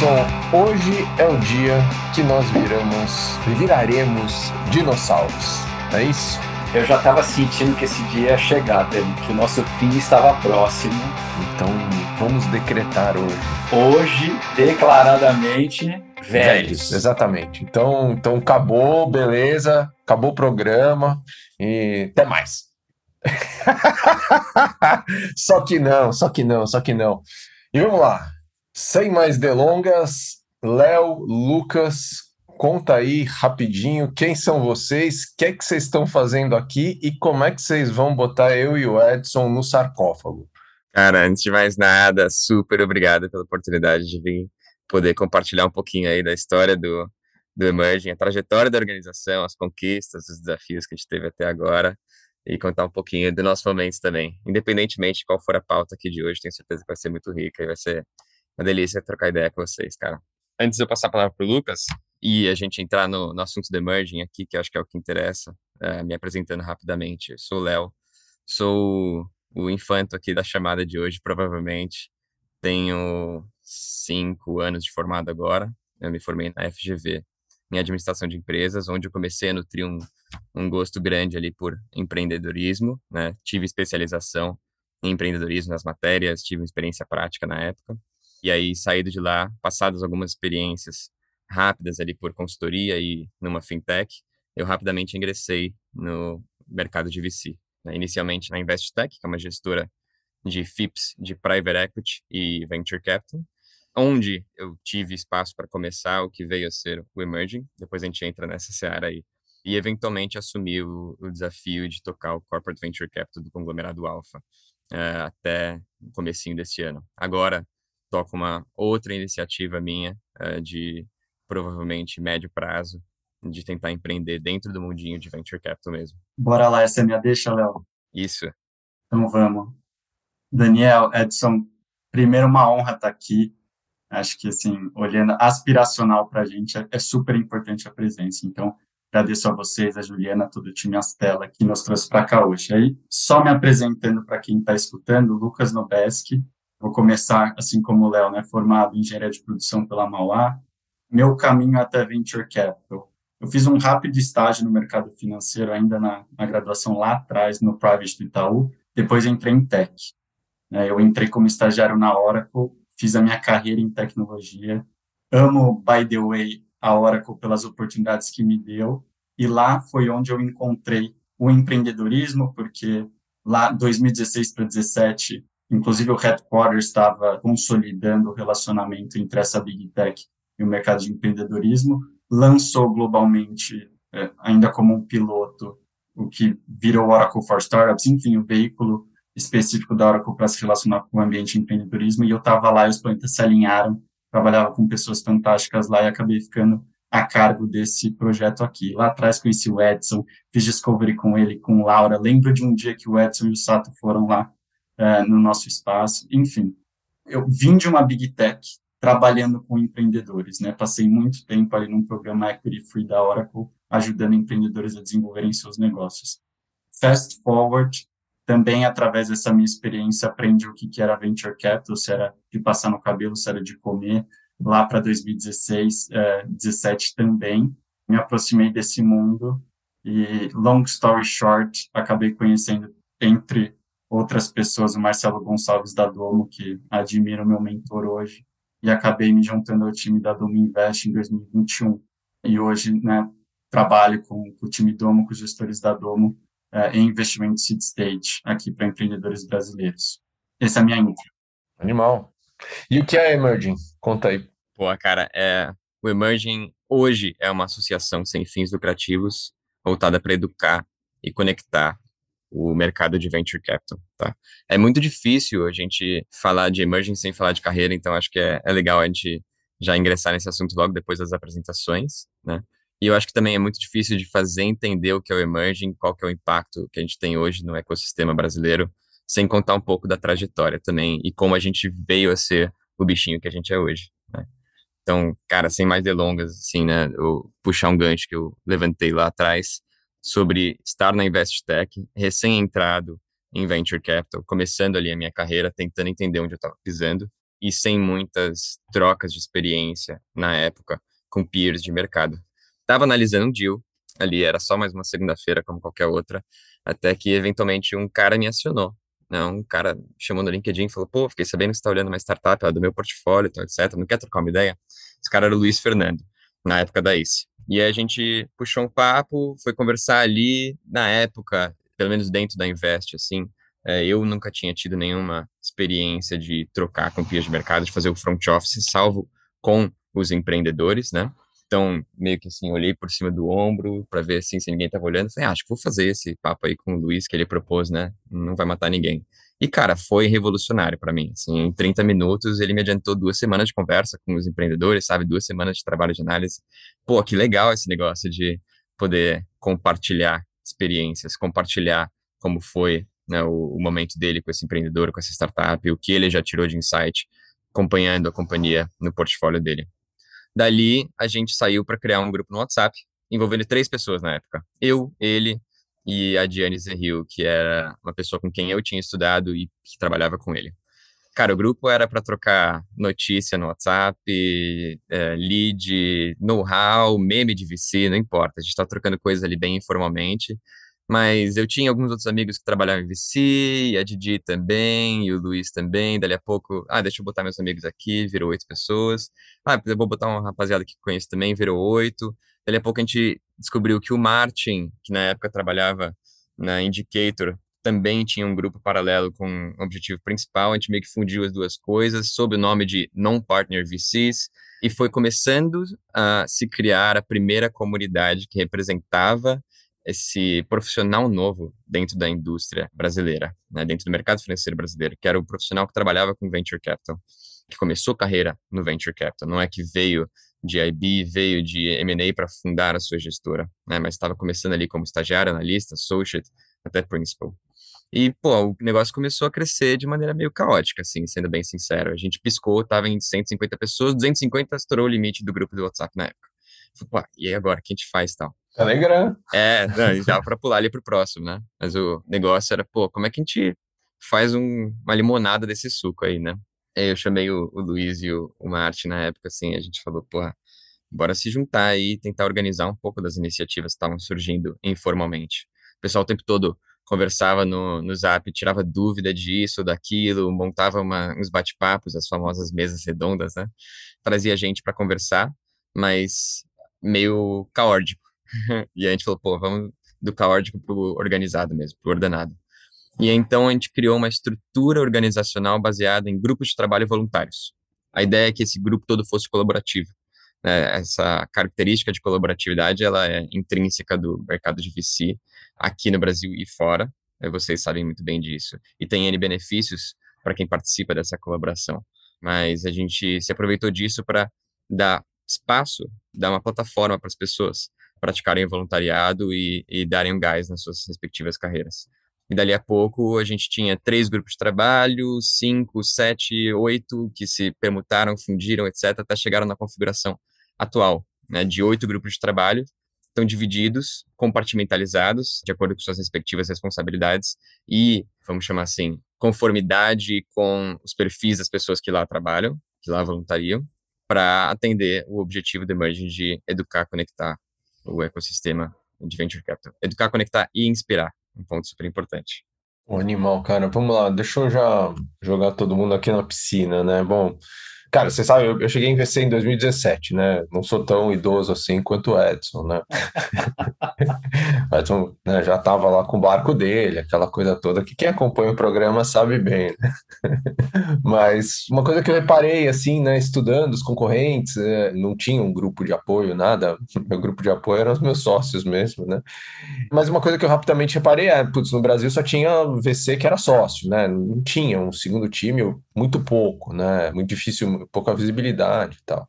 Edson, hoje é o dia que nós viramos, viraremos dinossauros. É isso? Eu já estava sentindo que esse dia ia chegar, que o nosso fim estava próximo. Então vamos decretar hoje. Hoje, declaradamente, velhos. velhos. Exatamente. Então, então acabou, beleza, acabou o programa e até mais. só que não, só que não, só que não. E vamos lá. Sem mais delongas, Léo, Lucas, conta aí rapidinho quem são vocês, o que é que vocês estão fazendo aqui e como é que vocês vão botar eu e o Edson no sarcófago. Cara, antes de mais nada, super obrigado pela oportunidade de vir poder compartilhar um pouquinho aí da história do, do Emerging, a trajetória da organização, as conquistas, os desafios que a gente teve até agora e contar um pouquinho dos nossos momentos também. Independentemente de qual for a pauta aqui de hoje, tenho certeza que vai ser muito rica e vai ser uma delícia trocar ideia com vocês, cara. Antes de eu passar a palavra para o Lucas e a gente entrar no, no assunto do Emerging aqui, que acho que é o que interessa, é, me apresentando rapidamente. Eu sou o Léo, sou o infanto aqui da chamada de hoje, provavelmente. Tenho cinco anos de formado agora. Eu me formei na FGV em administração de empresas, onde eu comecei a nutrir um, um gosto grande ali por empreendedorismo, né? Tive especialização em empreendedorismo nas matérias, tive experiência prática na época. E aí, saído de lá, passadas algumas experiências rápidas ali por consultoria e numa fintech, eu rapidamente ingressei no mercado de VC. Né? Inicialmente na InvestTech, que é uma gestora de FIPS, de Private Equity e Venture Capital, onde eu tive espaço para começar o que veio a ser o Emerging, depois a gente entra nessa seara aí, e eventualmente assumi o, o desafio de tocar o Corporate Venture Capital do conglomerado Alpha uh, até o comecinho desse ano. Agora, toco uma outra iniciativa minha uh, de provavelmente médio prazo de tentar empreender dentro do mundinho de venture capital mesmo. Bora lá, essa é minha deixa, Léo. Isso. Então vamos. Daniel, Edson, primeiro uma honra estar aqui. Acho que, assim, olhando aspiracional para a gente, é, é, super importante a presença. Então, agradeço a vocês, a Juliana, todo o time Astela que nos trouxe para cá hoje. Aí, só me apresentando para quem está escutando, Lucas Nobeski, Vou começar, assim como o Léo, né, formado em engenharia de produção pela Mauá. Meu caminho até Venture Capital. Eu fiz um rápido estágio no mercado financeiro, ainda na, na graduação lá atrás, no Private do Itaú. Depois entrei em Tech. Né, eu entrei como estagiário na Oracle, fiz a minha carreira em tecnologia. Amo, by the way, a Oracle pelas oportunidades que me deu. E lá foi onde eu encontrei o empreendedorismo, porque lá, 2016 para 2017, Inclusive, o headquarters estava consolidando o relacionamento entre essa big tech e o mercado de empreendedorismo, lançou globalmente, é, ainda como um piloto, o que virou Oracle for Startups, enfim, o veículo específico da Oracle para se relacionar com o ambiente de empreendedorismo, e eu estava lá e os planetas se alinharam, trabalhava com pessoas fantásticas lá e acabei ficando a cargo desse projeto aqui. Lá atrás conheci o Edson, fiz discovery com ele, com Laura. Lembro de um dia que o Edson e o Sato foram lá é, no nosso espaço. Enfim, eu vim de uma big tech trabalhando com empreendedores, né? Passei muito tempo ali num programa Equity Free da Oracle, ajudando empreendedores a desenvolverem seus negócios. Fast forward, também através dessa minha experiência aprendi o que, era venture capital, se era de passar no cabelo, se era de comer. Lá para 2016, é, 17 também, me aproximei desse mundo e, long story short, acabei conhecendo entre outras pessoas, o Marcelo Gonçalves da Domo, que admiro meu mentor hoje, e acabei me juntando ao time da Domo Invest em 2021. E hoje, né, trabalho com, com o time Domo, com os gestores da Domo, é, em investimento seed stage, aqui para empreendedores brasileiros. Essa é a minha intro. Animal. E o que é Emerging? Conta aí. Pô, cara, é, o Emerging hoje é uma associação sem fins lucrativos voltada para educar e conectar o mercado de venture capital, tá? É muito difícil a gente falar de emerging sem falar de carreira, então acho que é, é legal a gente já ingressar nesse assunto logo depois das apresentações, né? E eu acho que também é muito difícil de fazer entender o que é o emerging, qual que é o impacto que a gente tem hoje no ecossistema brasileiro, sem contar um pouco da trajetória também e como a gente veio a ser o bichinho que a gente é hoje, né? Então, cara, sem mais delongas, assim, né, eu puxar um gancho que eu levantei lá atrás, sobre estar na InvestTech, recém-entrado em Venture Capital, começando ali a minha carreira, tentando entender onde eu estava pisando. e sem muitas trocas de experiência na época com peers de mercado. Estava analisando um deal, ali era só mais uma segunda-feira como qualquer outra, até que eventualmente um cara me acionou. Né? Um cara chamou no LinkedIn e falou: pô, fiquei sabendo que você está olhando uma startup é do meu portfólio, etc. Não quer trocar uma ideia? Esse cara era o Luiz Fernando, na época da ICE. E a gente puxou um papo, foi conversar ali, na época, pelo menos dentro da Invest, assim, é, eu nunca tinha tido nenhuma experiência de trocar com peers de mercado, de fazer o front office, salvo com os empreendedores, né? Então, meio que assim, olhei por cima do ombro para ver assim, se ninguém estava olhando. Falei, ah, acho que vou fazer esse papo aí com o Luiz que ele propôs, né? Não vai matar ninguém. E, cara, foi revolucionário para mim. Assim, em 30 minutos, ele me adiantou duas semanas de conversa com os empreendedores, sabe? Duas semanas de trabalho de análise. Pô, que legal esse negócio de poder compartilhar experiências, compartilhar como foi né, o, o, momento dele com esse empreendedor, com essa startup, o que ele já tirou de insight, acompanhando a companhia no portfólio dele. Dali, a gente saiu para criar um grupo no WhatsApp, envolvendo três pessoas na época. Eu, ele e a Diane Zerril, que era uma pessoa com quem eu tinha estudado e que trabalhava com ele. Cara, o grupo era para trocar notícia no WhatsApp, é, lead, know-how, meme de VC, não importa. A gente está trocando coisas ali bem informalmente. Mas eu tinha alguns outros amigos que trabalhavam em VC, a Didi também, e o Luiz também. Dali a pouco, ah, deixa eu botar meus amigos aqui, virou oito pessoas. Ah, eu vou botar uma rapaziada que conheço também, virou oito. Dali a pouco a gente descobriu que o Martin, que na época trabalhava na Indicator, também tinha um grupo paralelo com o objetivo principal. A gente meio que fundiu as duas coisas sob o nome de Non-Partner VCs e foi começando a se criar a primeira comunidade que representava esse profissional novo dentro da indústria brasileira, né, dentro do mercado financeiro brasileiro, que era o profissional que trabalhava com venture capital, que começou carreira no venture capital, não é que veio de IB, veio de M&A para fundar a sua gestora, né, mas estava começando ali como estagiário, analista, associate, até principal. E, pô, o negócio começou a crescer de maneira meio caótica, assim, sendo bem sincero. A gente piscou, tava em 150 pessoas, 250 estourou o limite do grupo do WhatsApp na época. Falei, pô, e agora, o que a gente faz tal? Telegram. É, não, dava para pular ali pro próximo, né? Mas o negócio era, pô, como é que a gente faz um, uma limonada desse suco aí, né? Aí eu chamei o, o Luiz e o, o Martin na época, assim, a gente falou, pô, bora se juntar e tentar organizar um pouco das iniciativas que estavam surgindo informalmente. O pessoal o tempo todo conversava no, no Zap, tirava dúvida disso, daquilo, montava uma, uns bate-papos, as famosas mesas redondas, né? Trazia gente para conversar, mas meio caótico. e a gente falou, pô, vamos do caótico pro organizado mesmo, pro ordenado. E então a gente criou uma estrutura organizacional baseada em grupos de trabalho voluntários. A ideia é que esse grupo todo fosse colaborativo. Né? Essa característica de colaboratividade ela é intrínseca do mercado de VC aqui no Brasil e fora. Vocês sabem muito bem disso. E tem N benefícios para quem participa dessa colaboração. Mas a gente se aproveitou disso para dar espaço, dar uma plataforma para as pessoas praticarem voluntariado e, e darem um gás nas suas respectivas carreiras. E dali a pouco a gente tinha três grupos de trabalho, cinco, sete, oito, que se permutaram, fundiram, etc., até chegaram na configuração atual, né, de oito grupos de trabalho, estão divididos, compartimentalizados, de acordo com suas respectivas responsabilidades e, vamos chamar assim, conformidade com os perfis das pessoas que lá trabalham, que lá voluntariam, para atender o objetivo do Emerging de educar, conectar o ecossistema de venture capital. Educar, conectar e inspirar, um ponto super importante. O animal, cara. Vamos lá, deixa eu já jogar todo mundo aqui na piscina, né? Bom, Cara, você sabe, eu, eu cheguei a investir em 2017, né? Não sou tão idoso assim quanto o Edson, né? o Edson né, já estava lá com o barco dele, aquela coisa toda que quem acompanha o programa sabe bem, né? Mas uma coisa que eu reparei, assim, né, estudando os concorrentes, é, não tinha um grupo de apoio, nada. Meu grupo de apoio eram os meus sócios mesmo, né? Mas uma coisa que eu rapidamente reparei é, putz, no Brasil só tinha VC que era sócio, né? Não tinha um segundo time, muito pouco, né? Muito difícil pouca visibilidade e tal.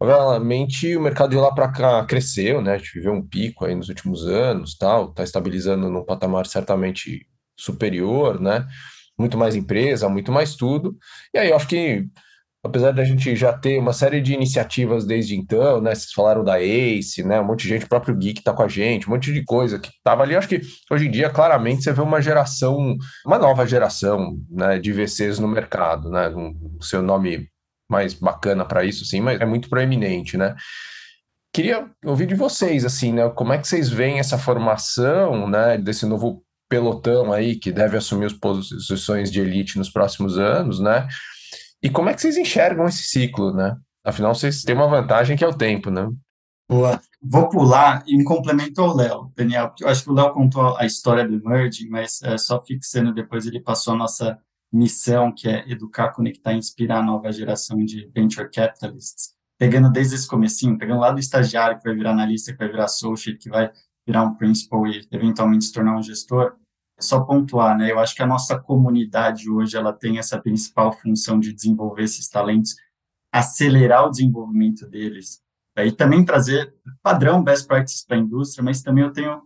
Obviamente, o mercado de lá para cá cresceu, né? A gente viveu um pico aí nos últimos anos, tal, está estabilizando num patamar certamente superior, né? Muito mais empresa, muito mais tudo. E aí eu acho que apesar da gente já ter uma série de iniciativas desde então, né? Vocês falaram da ACE, né? Um monte de gente, o próprio Geek tá com a gente, um monte de coisa que tava ali. Acho que hoje em dia, claramente, você vê uma geração, uma nova geração, né, de VCs no mercado, né? Um, seu nome mais bacana para isso, sim, mas é muito proeminente, né? Queria ouvir de vocês, assim, né? Como é que vocês veem essa formação, né, desse novo pelotão aí que deve assumir as posições de elite nos próximos anos, né? E como é que vocês enxergam esse ciclo, né? Afinal, vocês têm uma vantagem que é o tempo, né? Boa. Vou pular em complemento ao Léo, Daniel, porque eu acho que o Léo contou a história do Emerging, mas é, só fixando, depois ele passou a nossa missão, que é educar, conectar e inspirar a nova geração de venture capitalists. Pegando desde esse comecinho, pegando lá do estagiário que vai virar analista, que vai virar associate, que vai virar um principal e eventualmente se tornar um gestor, só pontuar, né? Eu acho que a nossa comunidade hoje ela tem essa principal função de desenvolver esses talentos, acelerar o desenvolvimento deles, e também trazer padrão best practices para a indústria, mas também eu tenho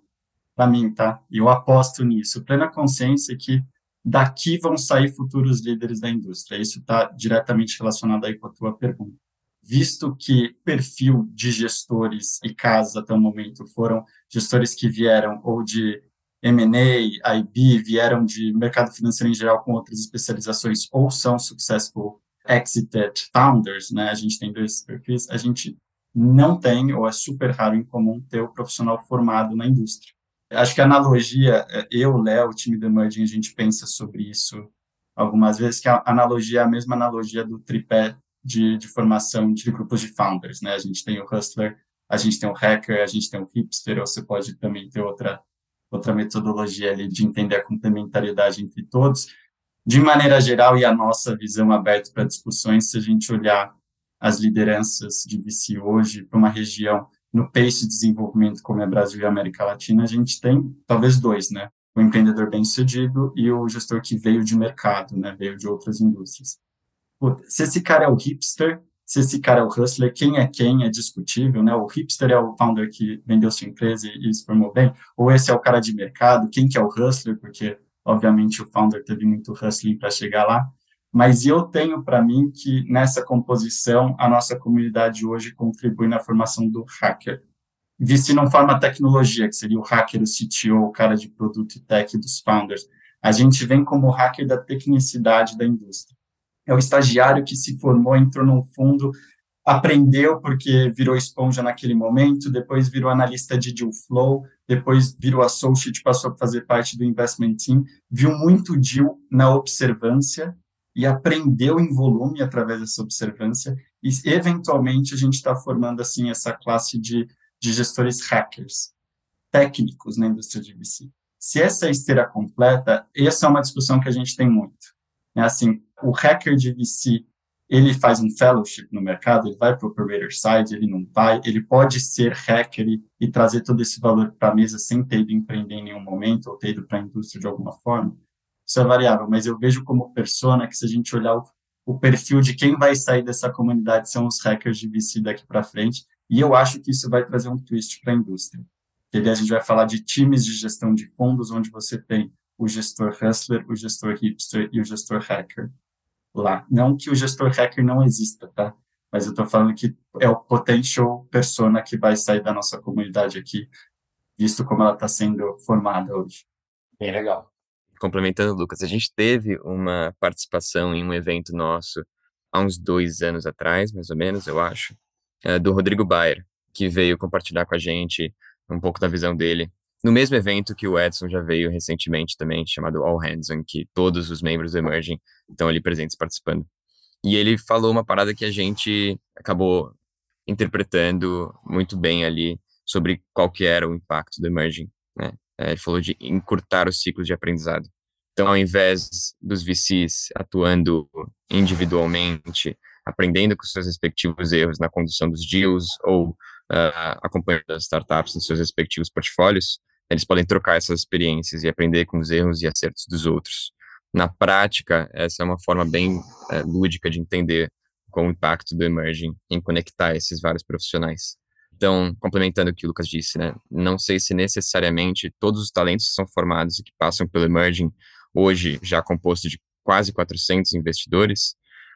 para mim, tá? Eu aposto nisso, plena consciência que daqui vão sair futuros líderes da indústria. Isso está diretamente relacionado aí com a tua pergunta. Visto que perfil de gestores e casas até o momento foram gestores que vieram ou de M&A, IB, vieram de mercado financeiro em geral com outras especializações ou são successful exited founders, né? A gente tem dois perfis, a gente não tem, ou é super raro em comum, ter o profissional formado na indústria. Acho que a analogia, é, eu, Léo, o time do Emerging, a gente pensa sobre isso algumas vezes, que a analogia é a mesma analogia do tripé de, de formação de grupos de founders, né? A gente tem o hustler, a gente tem o hacker, a gente tem o hipster, ou você pode também ter outra outra metodologia ali de entender a complementariedade entre todos. De maneira geral, e a nossa visão aberta para discussões, se a gente olhar as lideranças de VC hoje para uma região no pace de desenvolvimento como é Brasil e América Latina, a gente tem talvez dois, né? O empreendedor bem-sucedido e o gestor que veio de mercado, né? Veio de outras indústrias. se esse cara é o hipster, se esse cara é o hustler, quem é quem é discutível, né? O hipster é o founder que vendeu sua empresa e, se formou bem, ou esse é o cara de mercado, quem que é o hustler, porque obviamente o founder teve muito hustling para chegar lá. Mas eu tenho para mim que nessa composição a nossa comunidade hoje contribui na formação do hacker. VC não forma tecnologia, que seria o hacker, o CTO, o cara de produto e tech dos founders. A gente vem como hacker da tecnicidade da indústria é o estagiário que se formou, entrou num fundo, aprendeu porque virou esponja naquele momento, depois virou analista de deal flow, depois virou associate, passou a fazer parte do investment team, viu muito deal na observância e aprendeu em volume através dessa observância e eventualmente a gente está formando assim essa classe de, de gestores hackers técnicos na indústria de VC. Se essa é esteira completa, essa é uma discussão que a gente tem muito. É assim, o hacker de VC, ele faz um fellowship no mercado, ele vai para o operator side, ele não vai, ele pode ser hacker e, e trazer todo esse valor para a mesa sem ter ido empreender em nenhum momento ou ter ido para a indústria de alguma forma. Isso é variável, mas eu vejo como persona que se a gente olhar o, o perfil de quem vai sair dessa comunidade são os hackers de VC daqui para frente, e eu acho que isso vai trazer um twist para a indústria. Que a gente vai falar de times de gestão de fundos, onde você tem o gestor hustler, o gestor hipster e o gestor hacker lá. Não que o gestor hacker não exista, tá? Mas eu estou falando que é o potential persona que vai sair da nossa comunidade aqui, visto como ela está sendo formada hoje. Bem legal. Complementando, Lucas, a gente teve uma participação em um evento nosso há uns dois anos atrás, mais ou menos, eu acho, é, do Rodrigo Bayer, que veio compartilhar com a gente um pouco da visão dele no mesmo evento que o Edson já veio recentemente também, chamado All Hands, em que todos os membros do Emerging estão ali presentes participando. E ele falou uma parada que a gente acabou interpretando muito bem ali sobre qual que era o impacto do Emerging, né? É, ele falou de encurtar o ciclo de aprendizado. Então, ao invés dos VCs atuando individualmente, aprendendo com seus respectivos erros na condução dos deals ou uh, acompanhando as startups nos seus respectivos portfólios, eles podem trocar essas experiências e aprender com os erros e acertos dos outros. Na prática, essa é uma forma bem é, lúdica de entender qual o impacto do emerging em conectar esses vários profissionais. Então, complementando o que o Lucas disse, né, não sei se necessariamente todos os talentos que são formados e que passam pelo emerging, hoje já composto de quase 400 investidores,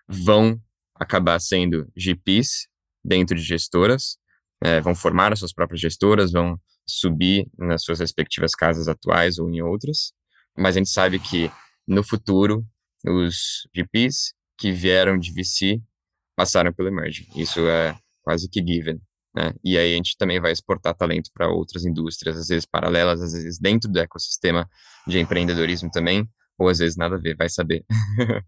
vão acabar sendo GPs dentro de gestoras, é, vão formar as suas próprias gestoras, vão subir nas suas respectivas casas atuais ou em outras, mas a gente sabe que no futuro os GPs que vieram de VC passaram pelo Emerging. Isso é quase que given. Né? E aí a gente também vai exportar talento para outras indústrias, às vezes paralelas, às vezes dentro do ecossistema de empreendedorismo também, ou às vezes nada a ver, vai saber.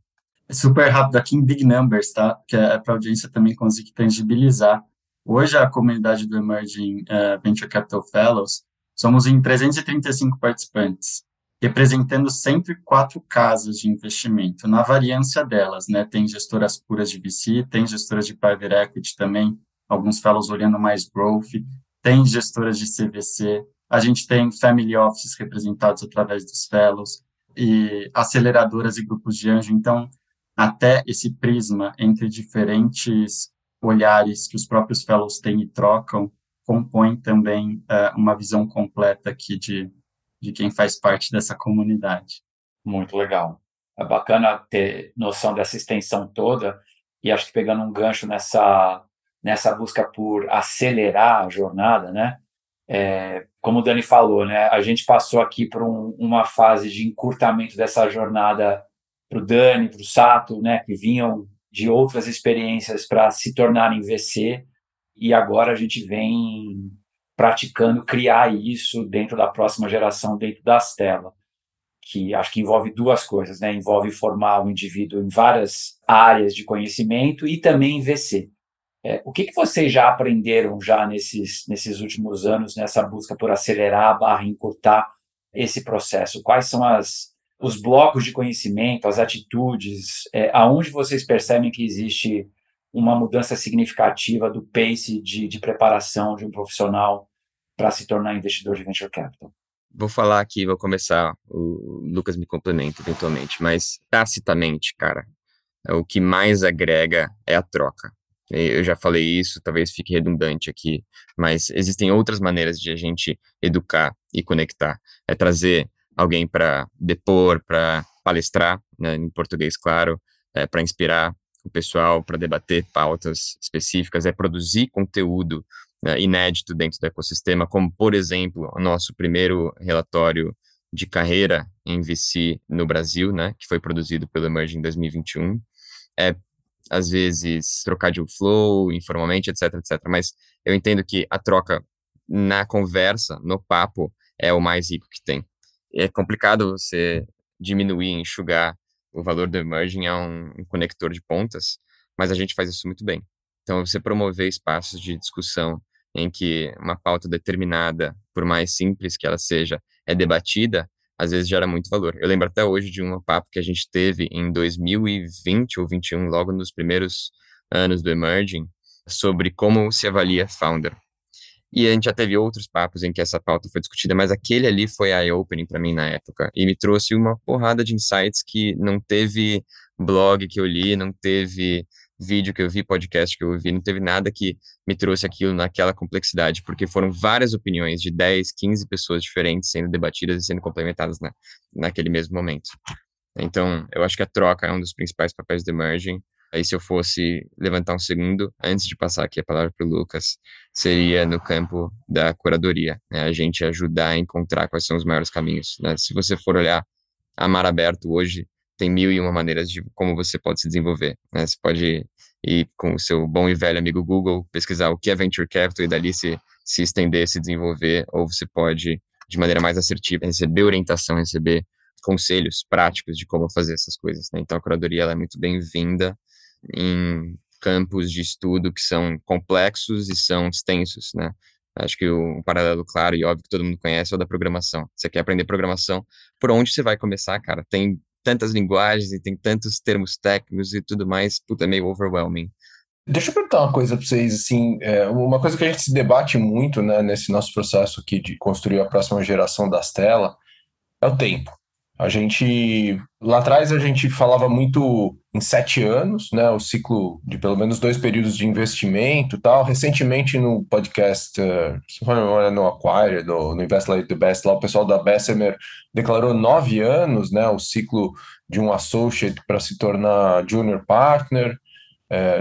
Super rápido aqui em big numbers, tá? Que é para a audiência também conseguir tangibilizar. Hoje a comunidade do Emerging uh, Venture Capital Fellows somos em 335 participantes, representando 104 casas de investimento, na variância delas, né? Tem gestoras puras de VC, tem gestoras de private equity também, alguns fellows olhando mais growth, tem gestoras de CVC, a gente tem family offices representados através dos fellows e aceleradoras e grupos de anjo. Então, até esse prisma entre diferentes olhares que os próprios fellows têm e trocam compõe também uh, uma visão completa aqui de, de quem faz parte dessa comunidade. Muito legal. É bacana ter noção dessa extensão toda e acho que pegando um gancho nessa nessa busca por acelerar a jornada, né? É, como o Dani falou, né? A gente passou aqui por um, uma fase de encurtamento dessa jornada para o Dani, para o Sato, né? Que vinham de outras experiências para se tornarem VC e agora a gente vem praticando criar isso dentro da próxima geração, dentro da Stella, que acho que envolve duas coisas, né? Envolve formar o indivíduo em várias áreas de conhecimento e também em VC. É, o que, que vocês já aprenderam já nesses, nesses últimos anos, nessa busca por acelerar, barra encurtar esse processo? Quais são as, os blocos de conhecimento, as atitudes, é, aonde vocês percebem que existe uma mudança significativa do pace de, de preparação de um profissional para se tornar investidor de venture capital? Vou falar aqui, vou começar, o Lucas me complementa eventualmente, mas tacitamente, cara, o que mais agrega é a troca. Eu já falei isso, talvez fique redundante aqui, mas existem outras maneiras de a gente educar e conectar. É trazer alguém para depor, para palestrar, né, em português, claro, é, para inspirar o pessoal, para debater pautas específicas, é produzir conteúdo né, inédito dentro do ecossistema, como, por exemplo, o nosso primeiro relatório de carreira em VC no Brasil, né, que foi produzido pelo Emerging em 2021. É às vezes trocar de flow informalmente, etc, etc. Mas eu entendo que a troca na conversa, no papo, é o mais rico que tem. É complicado você diminuir, enxugar o valor do emerging a um, um conector de pontas, mas a gente faz isso muito bem. Então, você promover espaços de discussão em que uma pauta determinada, por mais simples que ela seja, é debatida, às vezes gera muito valor. Eu lembro até hoje de um papo que a gente teve em 2020 ou 21, logo nos primeiros anos do Emerging, sobre como se avalia founder. E a gente já teve outros papos em que essa pauta foi discutida, mas aquele ali foi eye-opening para mim na época e me trouxe uma porrada de insights que não teve blog que eu li, não teve vídeo que eu vi, podcast que eu vi, não teve nada que me trouxe aquilo naquela complexidade, porque foram várias opiniões de 10, 15 pessoas diferentes sendo debatidas e sendo complementadas na, naquele mesmo momento. Então, eu acho que a troca é um dos principais papéis do Emerging. Aí, se eu fosse levantar um segundo, antes de passar aqui a palavra para o Lucas, seria no campo da curadoria, né? a gente ajudar a encontrar quais são os maiores caminhos. Né? Se você for olhar a mar aberto hoje, tem mil e uma maneiras de como você pode se desenvolver. Né? Você pode ir com o seu bom e velho amigo Google, pesquisar o que é Venture Capital e dali se, se estender, se desenvolver, ou você pode, de maneira mais assertiva, receber orientação, receber conselhos práticos de como fazer essas coisas. Né? Então, a curadoria é muito bem-vinda em campos de estudo que são complexos e são extensos, né? Acho que o um paralelo claro e óbvio que todo mundo conhece é o da programação. Você quer aprender programação, por onde você vai começar, cara? Tem tantas linguagens e tem tantos termos técnicos e tudo mais, puta, é meio overwhelming. Deixa eu perguntar uma coisa para vocês, assim, é, uma coisa que a gente se debate muito, né, nesse nosso processo aqui de construir a próxima geração das telas, é o tempo. A gente, lá atrás a gente falava muito em sete anos, né, o ciclo de pelo menos dois períodos de investimento tal. Recentemente no podcast, uh, no Acquire, no, no Invest Like the Best, lá o pessoal da Bessemer declarou nove anos, né, o ciclo de um associate para se tornar junior partner. é,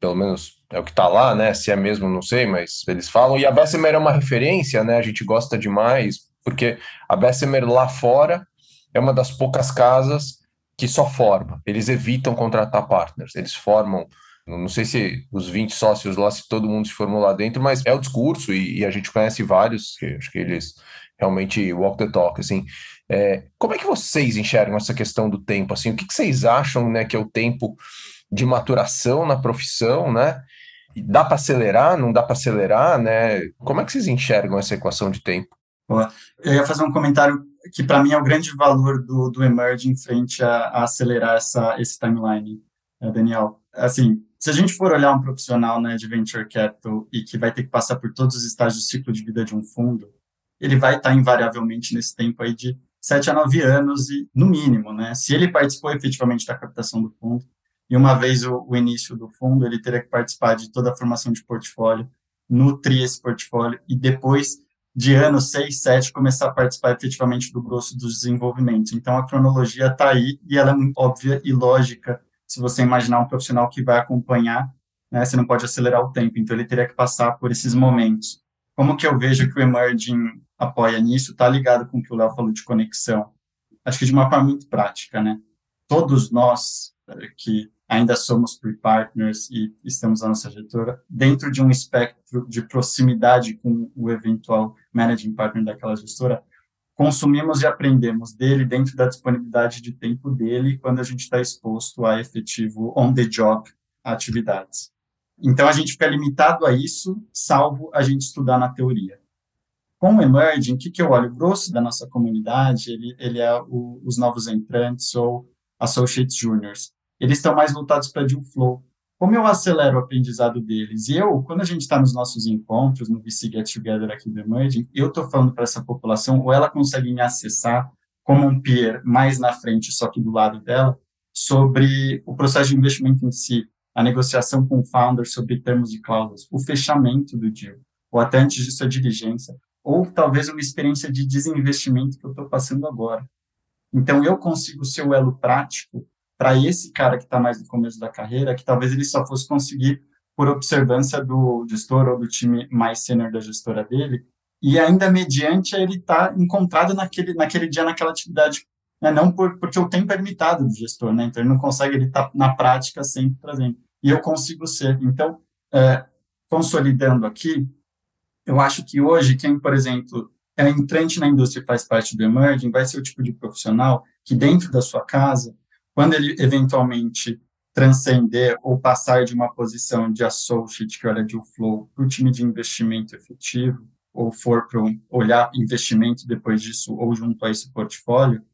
pelo menos é o que está lá, né? Se é mesmo, não sei, mas eles falam. E a Bessemer é uma referência, né? A gente gosta demais, porque a Bessemer lá fora é uma das poucas casas que só forma. Eles evitam contratar partners, eles formam. Não sei se os 20 sócios lá, se todo mundo se formou lá dentro, mas é o discurso, e, e a gente conhece vários, que acho que eles realmente walk the talk, assim. É, como é que vocês enxergam essa questão do tempo? Assim, o que, que vocês acham né, que é o tempo de maturação na profissão, né? Dá para acelerar, não dá para acelerar, né? Como é que vocês enxergam essa equação de tempo? Eu ia fazer um comentário que para mim é o grande valor do, do Emerging frente a, a acelerar essa, esse timeline, né, Daniel. Assim, se a gente for olhar um profissional né, de venture capital e que vai ter que passar por todos os estágios do ciclo de vida de um fundo, ele vai estar invariavelmente nesse tempo aí de 7 a 9 anos, e no mínimo, né? Se ele participou efetivamente da captação do fundo, e uma vez o, o, início do fundo, ele teria que participar de toda a formação de portfólio, nutrir esse portfólio e depois de ano 6, 7, começar a participar efetivamente do grosso dos desenvolvimentos. Então, a cronologia está aí e ela é muito óbvia e lógica se você imaginar um profissional que vai acompanhar, né, você não pode acelerar o tempo, então ele teria que passar por esses momentos. Como que eu vejo que o Emerging apoia nisso? Está ligado com o que o Léo falou de conexão. Acho que de uma forma muito prática, né? Todos nós eh, que ainda somos pre-partners e estamos na nossa gestora, dentro de um espectro de proximidade com o eventual managing partner daquela gestora, consumimos e aprendemos dele dentro da disponibilidade de tempo dele quando a gente está exposto a efetivo on-the-job atividades. Então, a gente fica limitado a isso, salvo a gente estudar na teoria. Com o Emerging, o que, que eu olho? O grosso da nossa comunidade, ele, ele é o, os novos entrantes ou associates juniors eles estão mais voltados para deal flow. Como eu acelero o aprendizado deles? E eu, quando a gente está nos nossos encontros, no VC Get Together aqui do Emerging, eu estou falando para essa população, ou ela consegue me acessar como um peer mais na frente, só que do lado dela, sobre o processo de investimento em si, a negociação com o founder sobre termos de cláusulas, o fechamento do deal, ou até antes disso a diligência, ou talvez uma experiência de desinvestimento que eu estou passando agora. Então, eu consigo ser o elo prático para esse cara que está mais no começo da carreira, que talvez ele só fosse conseguir por observância do gestor ou do time mais sênior da gestora dele, e ainda mediante ele estar tá encontrado naquele, naquele dia, naquela atividade, né? não por, porque o tempo é limitado do gestor, né? então ele não consegue, ele está na prática sempre presente, e eu consigo ser. Então, é, consolidando aqui, eu acho que hoje, quem, por exemplo, é entrante na indústria e faz parte do emerging, vai ser o tipo de profissional que dentro da sua casa quando ele eventualmente transcender ou passar de uma posição de associate, que olha de flow, para o time de investimento efetivo, ou for para olhar investimento depois disso, ou junto a esse portfólio,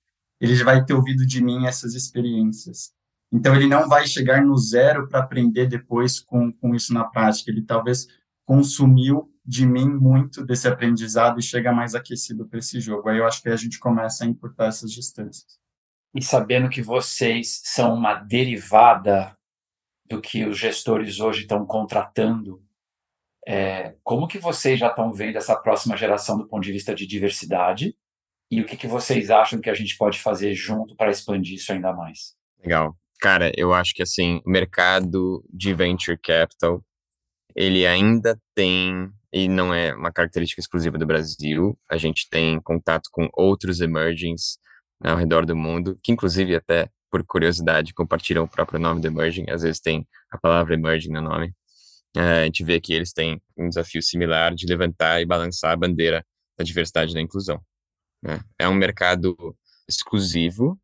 ele já vai ter ouvido de mim essas experiências. Então, ele não vai chegar no zero para aprender depois com, com isso na prática. Ele talvez consumiu de mim muito desse aprendizado e chega mais aquecido para esse jogo. Aí eu acho que a gente começa a encurtar essas distâncias e sabendo que vocês são uma derivada do que os gestores hoje estão contratando, é, como que vocês já estão vendo essa próxima geração do ponto de vista de diversidade e o que, que vocês acham que a gente pode fazer junto para expandir isso ainda mais? Legal. Cara, eu acho que assim, o mercado de venture capital, ele ainda tem, e não é uma característica exclusiva do Brasil, a gente tem contato com outros emergings né, ao redor do mundo, que inclusive até por curiosidade compartilham o próprio nome do Emerging, às vezes tem a palavra Emerging no nome. É, a gente vê que eles têm um desafio similar de levantar e balançar a bandeira da diversidade e da inclusão. Né? É um mercado exclusivo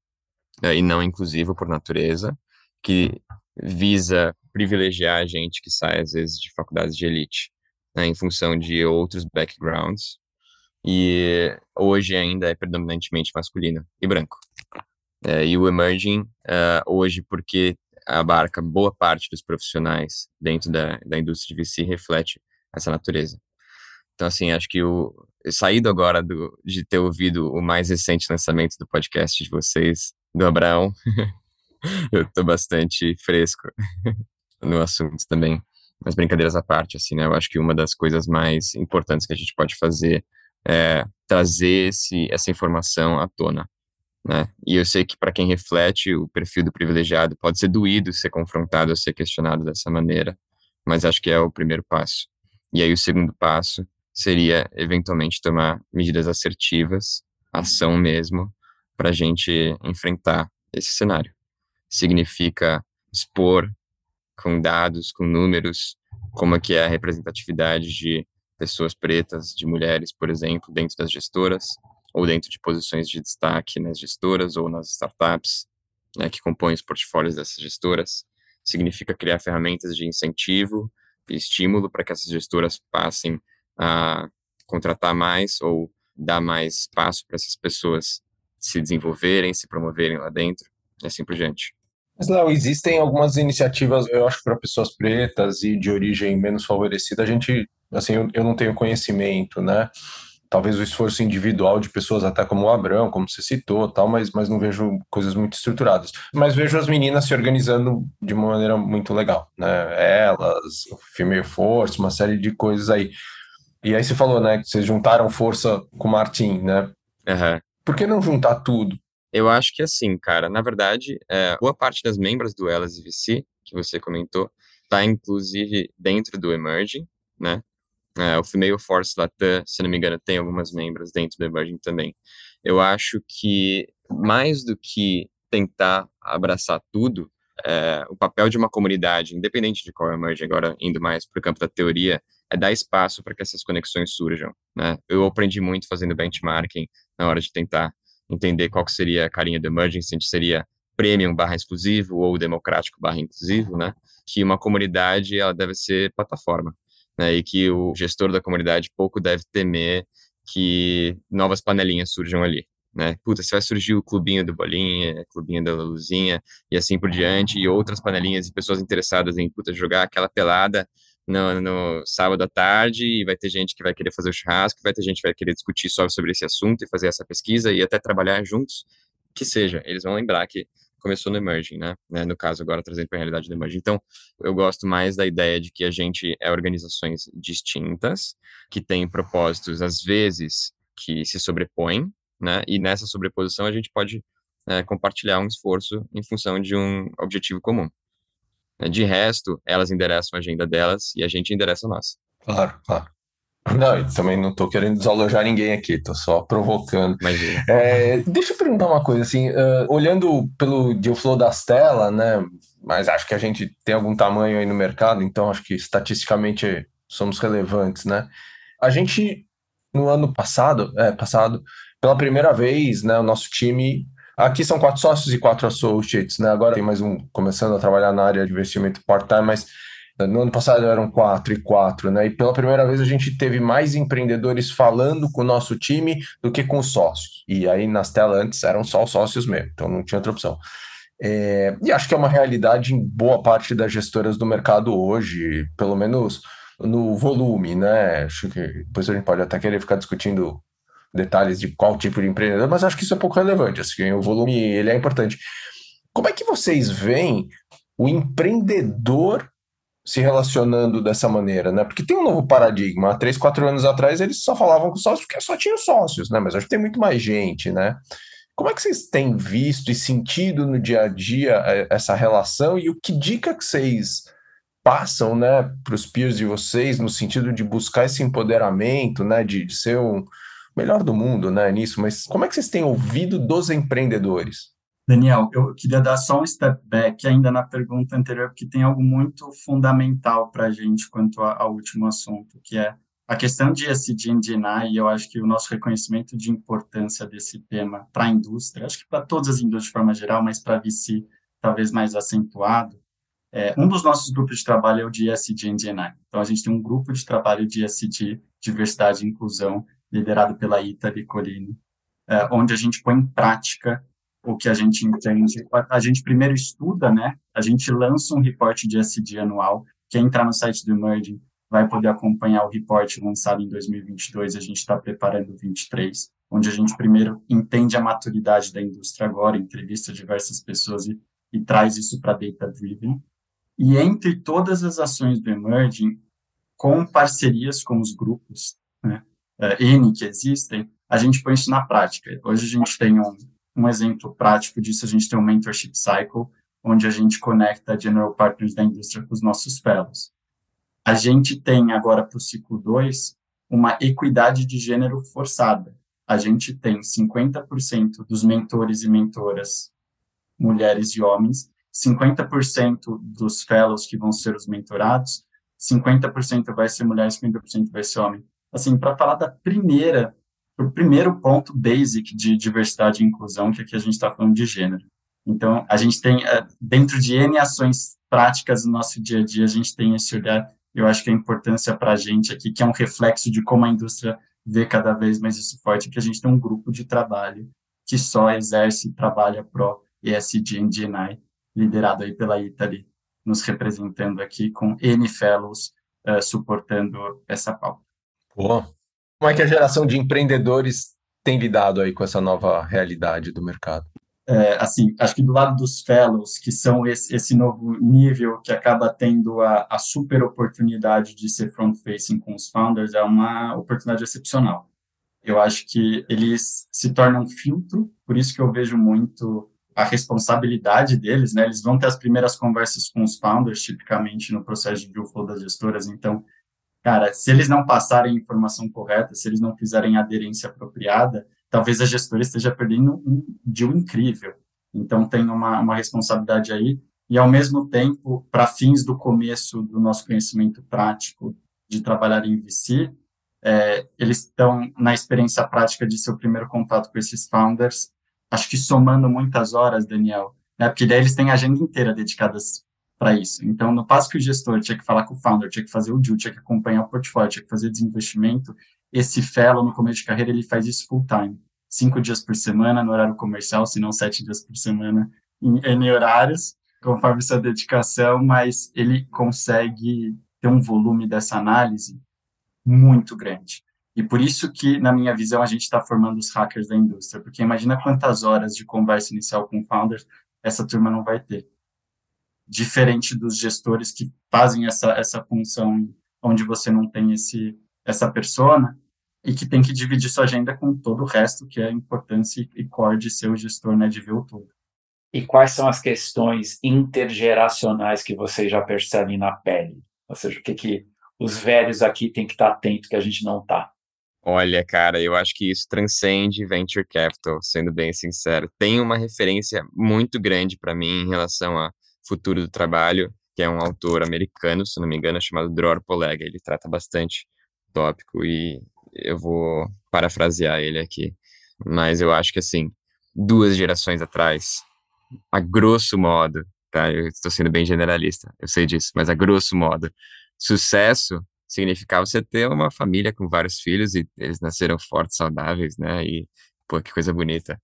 é, e não inclusivo por natureza, que visa privilegiar a gente que sai, às vezes, de faculdades de elite, né, em função de outros backgrounds, e hoje ainda é predominantemente masculino e branco. É, e o emerging, uh, hoje, porque abarca boa parte dos profissionais dentro da, da indústria de VC, reflete essa natureza. Então, assim, acho que o saído agora do, de ter ouvido o mais recente lançamento do podcast de vocês, do Abraão, eu estou bastante fresco no assunto também. Mas brincadeiras à parte, assim, né? Eu acho que uma das coisas mais importantes que a gente pode fazer é, trazer esse, essa informação à tona. né? E eu sei que para quem reflete o perfil do privilegiado pode ser doído ser confrontado, ser questionado dessa maneira, mas acho que é o primeiro passo. E aí o segundo passo seria eventualmente tomar medidas assertivas, ação mesmo, para a gente enfrentar esse cenário. Significa expor com dados, com números, como é que é a representatividade de pessoas pretas, de mulheres, por exemplo, dentro das gestoras, ou dentro de posições de destaque nas gestoras ou nas startups, né, que compõem os portfólios dessas gestoras. Significa criar ferramentas de incentivo e estímulo para que essas gestoras passem a contratar mais ou dar mais espaço para essas pessoas se desenvolverem, se promoverem lá dentro, e assim por diante. Mas, Léo, existem algumas iniciativas, eu acho, para pessoas pretas e de origem menos favorecida. A gente, assim, eu, eu não tenho conhecimento, né? talvez o esforço individual de pessoas até como o Abrão, como você citou, tal, mas, mas não vejo coisas muito estruturadas. Mas vejo as meninas se organizando de uma maneira muito legal, né? Elas, o Female Force, uma série de coisas aí. E aí você falou, né, que vocês juntaram força com o Martin, né? Uhum. Por que não juntar tudo? Eu acho que assim, cara, na verdade, é, boa parte das membros do Elas e VC, que você comentou, tá inclusive dentro do Emerging, né? É, o Female Force Latam, se não me engano, tem algumas membros dentro do Emerging também. Eu acho que mais do que tentar abraçar tudo, é, o papel de uma comunidade, independente de qual é Emerging, agora indo mais para o campo da teoria, é dar espaço para que essas conexões surjam. Né? Eu aprendi muito fazendo benchmarking na hora de tentar entender qual seria a carinha do Emerging, se a gente seria premium barra exclusivo ou democrático barra inclusivo, né? Que uma comunidade ela deve ser plataforma né, e que o gestor da comunidade pouco deve temer que novas panelinhas surjam ali. Né? Puta, se vai surgir o clubinho do Bolinha, clubinho da Luzinha e assim por diante, e outras panelinhas e pessoas interessadas em puta, jogar aquela pelada no, no, sábado à tarde, e vai ter gente que vai querer fazer o churrasco, vai ter gente que vai querer discutir só sobre esse assunto e fazer essa pesquisa e até trabalhar juntos, que seja, eles vão lembrar que começou no Emerging, né? né? No caso, agora trazendo para a realidade do Emerging. Então, eu gosto mais da ideia de que a gente é organizações distintas, que têm propósitos, às vezes, que se sobrepõem, né? E nessa sobreposição a gente pode é, compartilhar um esforço em função de um objetivo comum. De resto, elas endereçam a agenda delas e a gente endereça a nossa. Claro, claro. Não, também não estou querendo desalojar ninguém aqui, estou só provocando. É, deixa eu perguntar uma coisa, assim, uh, olhando pelo deal flow das telas, né, mas acho que a gente tem algum tamanho aí no mercado, então acho que estatisticamente somos relevantes, né? A gente, no ano passado, é, passado, pela primeira vez, né, o nosso time, aqui são quatro sócios e quatro associates, né, agora tem mais um começando a trabalhar na área de investimento part-time, mas no ano passado eram quatro e quatro, né? E pela primeira vez a gente teve mais empreendedores falando com o nosso time do que com os sócios. E aí nas telas antes eram só os sócios mesmo, então não tinha outra opção. É, e acho que é uma realidade em boa parte das gestoras do mercado hoje, pelo menos no volume, né? Acho que depois a gente pode até querer ficar discutindo detalhes de qual tipo de empreendedor, mas acho que isso é pouco relevante. Assim, o volume ele é importante. Como é que vocês veem o empreendedor se relacionando dessa maneira, né? Porque tem um novo paradigma. Há três, quatro anos atrás eles só falavam com sócios porque só tinham sócios, né? Mas hoje tem muito mais gente, né? Como é que vocês têm visto e sentido no dia a dia é, essa relação e o que dica que vocês passam, né, para os peers de vocês no sentido de buscar esse empoderamento, né, de ser o melhor do mundo, né, nisso? Mas como é que vocês têm ouvido dos empreendedores? Daniel, eu queria dar só um step back ainda na pergunta anterior, porque tem algo muito fundamental para a gente quanto ao último assunto, que é a questão de ESG em e eu acho que o nosso reconhecimento de importância desse tema para a indústria, acho que para todas as indústrias de forma geral, mas para a VC talvez mais acentuado, é, um dos nossos grupos de trabalho é o de ESG em. Então, a gente tem um grupo de trabalho de ESG, diversidade e inclusão, liderado pela Ita Vicolini, é, onde a gente põe em prática o que a gente entende. A gente primeiro estuda, né? A gente lança um reporte de SD anual. Quem entrar no site do Emerging vai poder acompanhar o reporte lançado em 2022. A gente está preparando o 23, onde a gente primeiro entende a maturidade da indústria agora, entrevista diversas pessoas e, e traz isso para Data Driven. E entre todas as ações do Emerging, com parcerias com os grupos, né, uh, N que existem, a gente põe isso na prática. Hoje a gente tem um, Um exemplo prático disso, a gente tem o Mentorship Cycle, onde a gente conecta general partners da indústria com os nossos fellows. A gente tem agora para o ciclo 2 uma equidade de gênero forçada. A gente tem 50% dos mentores e mentoras mulheres e homens, 50% dos fellows que vão ser os mentorados, 50% vai ser mulher, 50% vai ser homem. Assim, para falar da primeira, o primeiro ponto basic de diversidade e inclusão, que aqui a gente está falando de gênero. Então, a gente tem, eh, dentro de N ações práticas no nosso dia a dia, a gente tem esse olhar, eu acho que a importância para a gente aqui, que é um reflexo de como a indústria vê cada vez mais isso forte, que a gente tem um grupo de trabalho que só exerce e trabalha pro ESG em DNI, liderado aí pela Italy, nos representando aqui com N fellows uh, suportando essa pauta. Boa. Como é que a geração de empreendedores tem lidado aí com essa nova realidade do mercado? É, assim, acho que do lado dos fellows, que são esse, esse novo nível que acaba tendo a, a super oportunidade de ser front-facing com os founders, é uma oportunidade excepcional. Eu acho que eles se tornam filtro, por isso que eu vejo muito a responsabilidade deles, né? Eles vão ter as primeiras conversas com os founders, tipicamente no processo de deal flow das gestoras. Então, cara, se eles não passarem informação correta, se eles não fizerem aderência apropriada, talvez a gestora esteja perdendo um deal incrível. Então, tem uma, uma responsabilidade aí. E, ao mesmo tempo, para fins do começo do nosso conhecimento prático de trabalhar em VC, é, eles estão na experiência prática de seu primeiro contato com esses founders, acho que somando muitas horas, Daniel, né? Porque daí eles têm agenda inteira dedicadas para isso. Então, no passo que o gestor tinha que falar com o founder, tinha que fazer o deal, tinha que acompanhar o portfólio, tinha que fazer desinvestimento, esse fellow no começo de carreira ele faz isso full time, cinco dias por semana no horário comercial, se não sete dias por semana em N horários, conforme sua dedicação, mas ele consegue ter um volume dessa análise muito grande. E por isso que, na minha visão, a gente está formando os hackers da indústria, porque imagina quantas horas de conversa inicial com founders essa turma não vai ter. Diferente dos gestores que fazem essa, essa função onde você não tem esse, essa persona e que tem que dividir sua agenda com todo o resto, que é a importância e core de ser o gestor, né, de ver o todo. E quais são as questões intergeracionais que vocês já percebem na pele? Ou seja, o que, que os velhos aqui têm que estar atento que a gente não está? Olha, cara, eu acho que isso transcende venture capital, sendo bem sincero. Tem uma referência muito grande para mim em relação a futuro do trabalho, que é um autor americano, se não me engano, chamado Dror Polega. Ele trata bastante tópico e eu vou parafrasear ele aqui. Mas eu acho que assim, duas gerações atrás, a grosso modo, tá? Eu estou sendo bem generalista, eu sei disso, mas a grosso modo, sucesso significava você ter uma família com vários filhos e eles nasceram fortes, saudáveis, né? E, pô, que coisa bonita.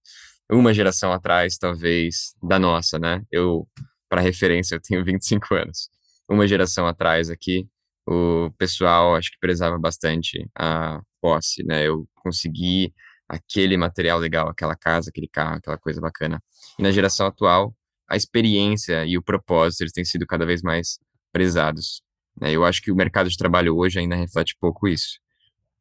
Uma geração atrás, talvez, da nossa, né? Eu, para referência, eu tenho 25 anos. Uma geração atrás aqui, o pessoal acho que prezava bastante a posse, né? Eu consegui aquele material legal, aquela casa, aquele carro, aquela coisa bacana. E na geração atual, a experiência e o propósito eles têm sido cada vez mais prezados. Né? Eu acho que o mercado de trabalho hoje ainda reflete pouco isso.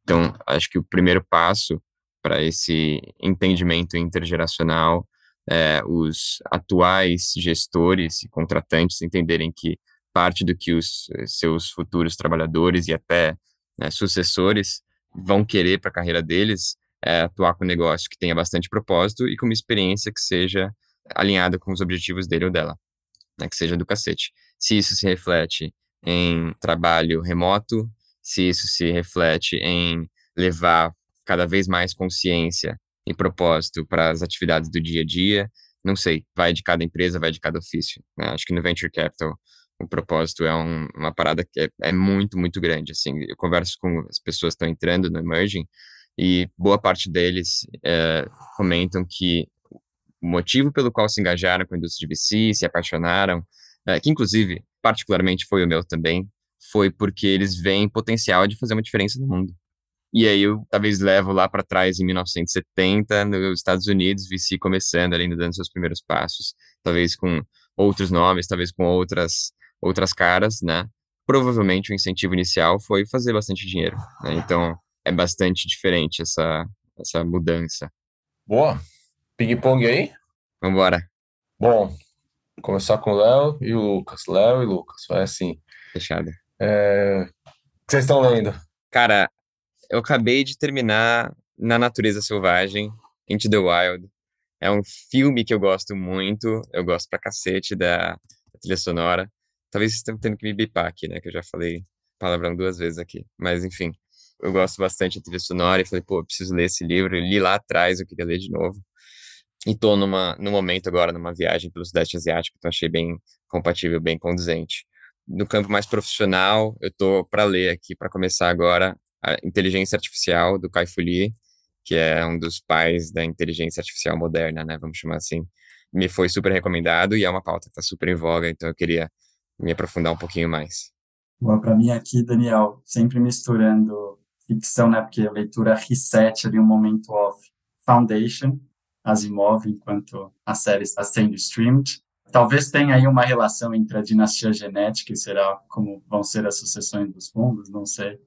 Então, acho que o primeiro passo para esse entendimento intergeracional é os atuais gestores e contratantes entenderem que parte do que os seus futuros trabalhadores e até né, sucessores vão querer para a carreira deles é atuar com um negócio que tenha bastante propósito e com uma experiência que seja alinhada com os objetivos dele ou dela, né, que seja do cacete. Se isso se reflete em trabalho remoto, se isso se reflete em levar cada vez mais consciência e propósito para as atividades do dia a dia, não sei, vai de cada empresa, vai de cada ofício. Né? Acho que no Venture Capital o propósito é um, uma parada que é, é, muito, muito grande, assim, eu converso com as pessoas que estão entrando no Emerging e boa parte deles é, comentam que o motivo pelo qual se engajaram com a indústria de VC, se apaixonaram, é, que inclusive particularmente foi o meu também, foi porque eles veem potencial de fazer uma diferença no mundo. E aí eu talvez levo lá para trás em 1970, nos Estados Unidos, VC começando ali, dando seus primeiros passos, talvez com outros nomes, talvez com outras outras caras, né? Provavelmente o incentivo inicial foi fazer bastante dinheiro, né? Então é bastante diferente essa essa mudança. Boa. Ping-pong aí? Vambora. Bom, começar com o Léo e o Lucas. Léo e Lucas, vai assim. Fechado. É... O que vocês estão lendo? Cara, eu acabei de terminar Na Natureza Selvagem, Into the Wild. É um filme que eu gosto muito, eu gosto pra cacete da, da trilha sonora. Talvez vocês estejam tendo que me bipar aqui, né? Que eu já falei palavrão duas vezes aqui. Mas, enfim, eu gosto bastante da trilha sonora e falei, pô, preciso ler esse livro. Eu li lá atrás, eu queria ler de novo. E tô numa, no momento agora, numa viagem pelo Sudeste Asiático, então achei bem compatível, bem conduzente. No campo mais profissional, eu tô para ler aqui, para começar agora, a Inteligência Artificial, do Kai-Fu Lee, que é um dos pais da inteligência artificial moderna, né, vamos chamar assim. Me foi super recomendado e é uma pauta que está super em voga, então eu queria me aprofundar um pouquinho mais. Bom, para mim aqui, Daniel, sempre misturando ficção, né, porque a leitura reset ali um momento off. Foundation, Asimov, enquanto a série está sendo streamed. Talvez tenha aí uma relação entre a dinastia genética e será como vão ser as sucessões dos fundos, não sei.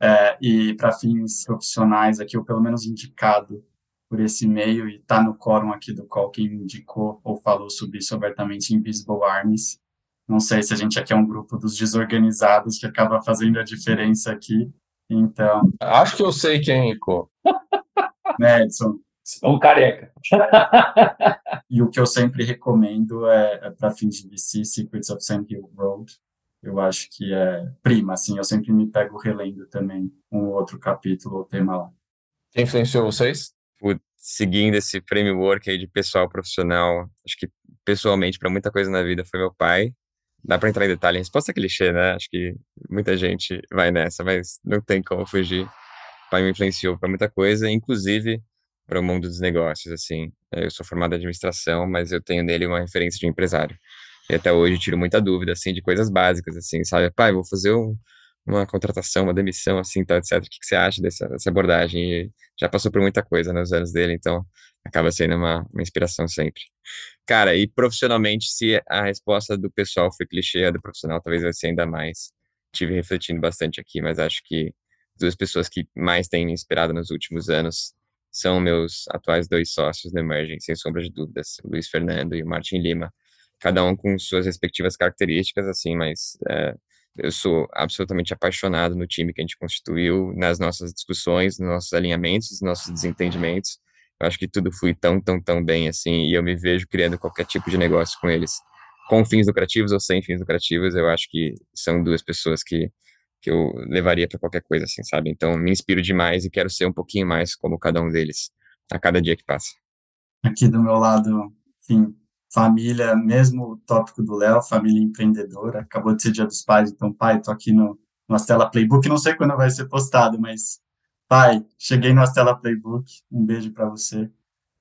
É, e para fins profissionais aqui, ou pelo menos indicado por esse meio, e está no quórum aqui do qual quem indicou ou falou sobre isso abertamente, Invisible Armies. Não sei se a gente aqui é um grupo dos desorganizados que acaba fazendo a diferença aqui. Então. Acho que eu sei quem indicou. Né, Edson? Um careca. e o que eu sempre recomendo é, é para fins de VC, Secrets of Sand Hill Road. Eu acho que é prima, assim, eu sempre me pego relendo também um outro capítulo ou tema lá. Quem influenciou vocês? seguindo esse framework aí de pessoal profissional, acho que pessoalmente para muita coisa na vida foi meu pai. Dá para entrar em detalhe, a resposta é clichê, né? Acho que muita gente vai nessa, mas não tem como fugir. O pai me influenciou para muita coisa, inclusive para o mundo dos negócios, assim. Eu sou formado em administração, mas eu tenho nele uma referência de empresário. E até hoje tiro muita dúvida, assim, de coisas básicas, assim, sabe? Pai, vou fazer um, uma contratação, uma demissão, assim, tal, etc. O que, que você acha dessa, dessa abordagem? E já passou por muita coisa nos anos dele, então acaba sendo uma, uma inspiração sempre. Cara, e profissionalmente, se a resposta do pessoal foi clichê, a do profissional talvez vai ser ainda mais. Tive refletindo bastante aqui, mas acho que duas pessoas que mais têm me inspirado nos últimos anos são meus atuais dois sócios da Emerging, sem sombra de dúvidas, o Luiz Fernando e o Martin Lima, cada um com suas respectivas características, assim, mas é, eu sou absolutamente apaixonado no time que a gente constituiu, nas nossas discussões, nos nossos alinhamentos, nos nossos desentendimentos. Eu acho que tudo flui tão, tão, tão bem, assim, e eu me vejo criando qualquer tipo de negócio com eles, com fins lucrativos ou sem fins lucrativos. Eu acho que são duas pessoas que que eu levaria para qualquer coisa, assim, sabe? Então, me inspiro demais e quero ser um pouquinho mais como cada um deles a cada dia que passa. Aqui do meu lado, enfim, família, mesmo o tópico do Léo, família empreendedora, acabou de ser dia dos pais, então, pai, tô aqui no, no Astela Playbook, não sei quando vai ser postado, mas, pai, cheguei no Astela Playbook, um beijo para você.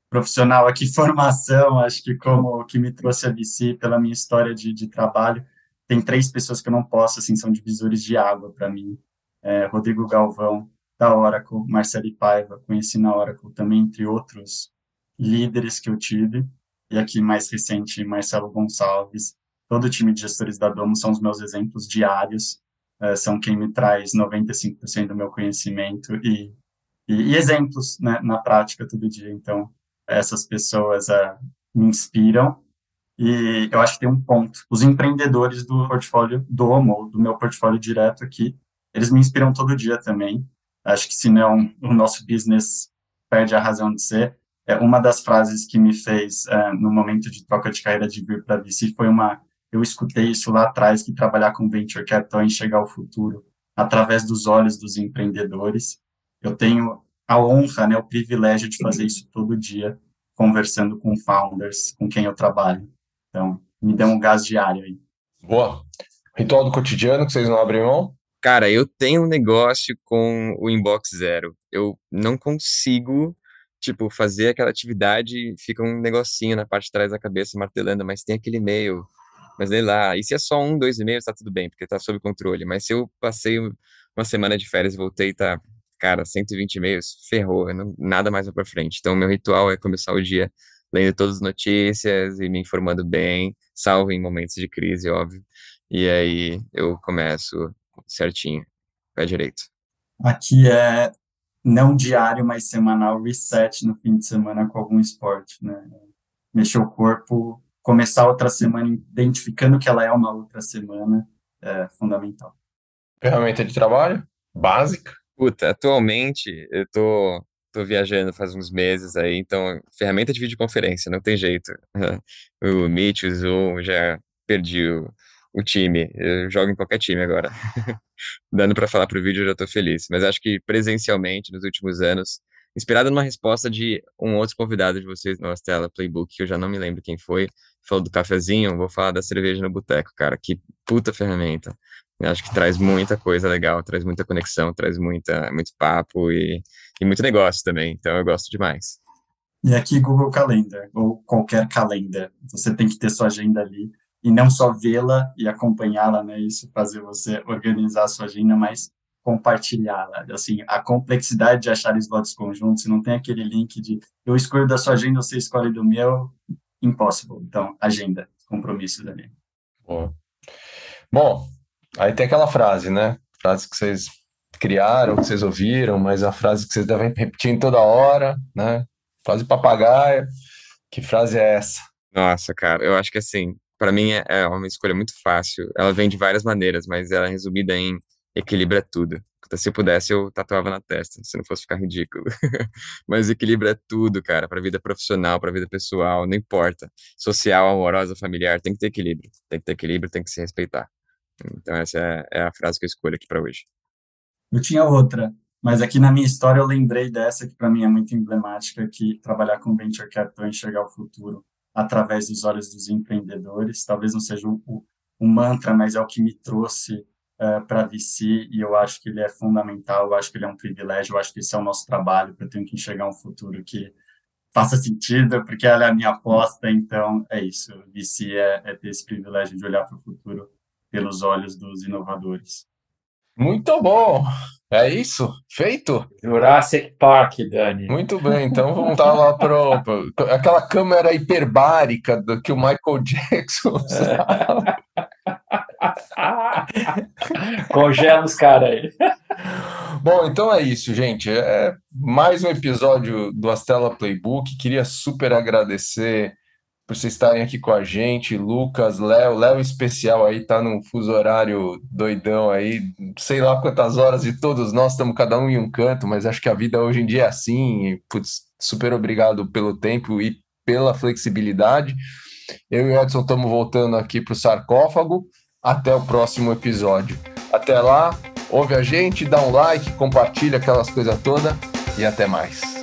Profissional aqui, formação, acho que como o que me trouxe a VC pela minha história de, de trabalho, tem três pessoas que eu não posso, assim, são divisores de água para mim. É, Rodrigo Galvão, da Oracle, Marcelo Paiva, conheci na Oracle também, entre outros líderes que eu tive. E aqui, mais recente, Marcelo Gonçalves. Todo o time de gestores da Domo são os meus exemplos diários, é, são quem me traz 95% do meu conhecimento e, e, e exemplos né, na prática todo dia. Então, essas pessoas é, me inspiram e eu acho que tem um ponto. Os empreendedores do portfólio do Homo, do meu portfólio direto aqui, eles me inspiram todo dia também. Acho que senão o nosso business perde a razão de ser. É, uma das frases que me fez é, no momento de troca de carreira de vir para a VC foi uma. Eu escutei isso lá atrás, que trabalhar com venture capital é enxergar o futuro através dos olhos dos empreendedores. Eu tenho a honra, né, o privilégio de fazer isso todo dia, conversando com founders com quem eu trabalho. Então, me deu um gás diário aí. Boa. Ritual do cotidiano que vocês não abrem mão? Cara, eu tenho um negócio com o inbox zero. Eu não consigo, tipo, fazer aquela atividade, fica um negocinho na parte de trás da cabeça martelando, mas tem aquele e-mail. Mas sei lá, e se é só um, dois e-mails, tá tudo bem, porque tá sob controle. Mas se eu passei uma semana de férias e voltei, tá, cara, 120 e-mails, ferrou, não, nada mais vai pra frente. Então, meu ritual é começar o dia lendo todas as notícias e me informando bem, salvo em momentos de crise, óbvio. E aí eu começo certinho, pé direito. Aqui é não diário, mas semanal, reset no fim de semana com algum esporte, né? Mexer o corpo, começar outra semana identificando que ela é uma outra semana, é fundamental. Ferramenta de trabalho básica? Puta, atualmente eu tô, tô viajando faz uns meses aí, então ferramenta de videoconferência, não tem jeito. o Meet, o Zoom, já perdi o, o time. Eu jogo em qualquer time agora. Dando para falar pro vídeo, eu já tô feliz. Mas acho que presencialmente, nos últimos anos, inspirado numa resposta de um outro convidado de vocês no Astela Playbook, que eu já não me lembro quem foi, falou do cafezinho, vou falar da cerveja no boteco, cara. Que puta ferramenta. Eu acho que traz muita coisa legal, traz muita conexão, traz muita, muito papo e, e muito negócio também. Então eu gosto demais. E aqui Google Calendar, ou qualquer calendar. Você tem que ter sua agenda ali e não só vê-la e acompanhá-la, né? Isso fazer você organizar a sua agenda, mas compartilhá-la. Assim, a complexidade de achar slots conjuntos, se não tem aquele link de eu escolho da sua agenda, você escolhe do meu, impossible. Então, agenda, compromissos ali. Bom. Bom, aí tem aquela frase, né? Frase que vocês criaram, que vocês ouviram, mas a frase que vocês devem repetir toda hora, né? Frase papagaia. Que frase é essa? Nossa, cara, eu acho que assim, para mim é, é uma escolha muito fácil. Ela vem de várias maneiras, mas ela é resumida em equilibra tudo. Se eu pudesse, eu tatuava na testa, se não fosse ficar ridículo. mas equilibra é tudo, cara, para vida profissional, para vida pessoal, não importa. Social, amorosa, familiar, tem que ter equilíbrio. Tem que ter equilíbrio, tem que se respeitar. Então essa é, é a frase que eu escolho aqui para hoje. Eu tinha outra, mas aqui na minha história eu lembrei dessa que para mim é muito emblemática, que trabalhar com venture capital é enxergar o futuro através dos olhos dos empreendedores. Talvez não seja o, o mantra, mas é o que me trouxe uh, eh, para VC e eu acho que ele é fundamental, eu acho que ele é um privilégio, eu acho que esse é o nosso trabalho, eu tenho que enxergar um futuro que faça sentido, porque ela é a minha aposta, então é isso. VC é, é ter esse privilégio de olhar para o futuro pelos olhos dos inovadores. Muito bom! É isso? Feito? Jurassic Park, Dani. Muito bem, então vamos estar lá pro, pro aquela câmera hiperbárica do que o Michael Jackson usava. Congela os caras aí. Bom, então é isso, gente. É mais um episódio do Astela Playbook. Queria super agradecer por vocês estarem aqui com a gente, Lucas, Léo, Léo especial aí, tá num fuso horário doidão aí, sei lá quantas horas e todos nós estamos cada um em um canto, mas acho que a vida hoje em dia é assim, e, putz, super obrigado pelo tempo e pela flexibilidade. Eu e o Edson estamos voltando aqui para o sarcófago, até o próximo episódio. Até lá, ouve a gente, dá um like, compartilha aquelas coisas todas e até mais.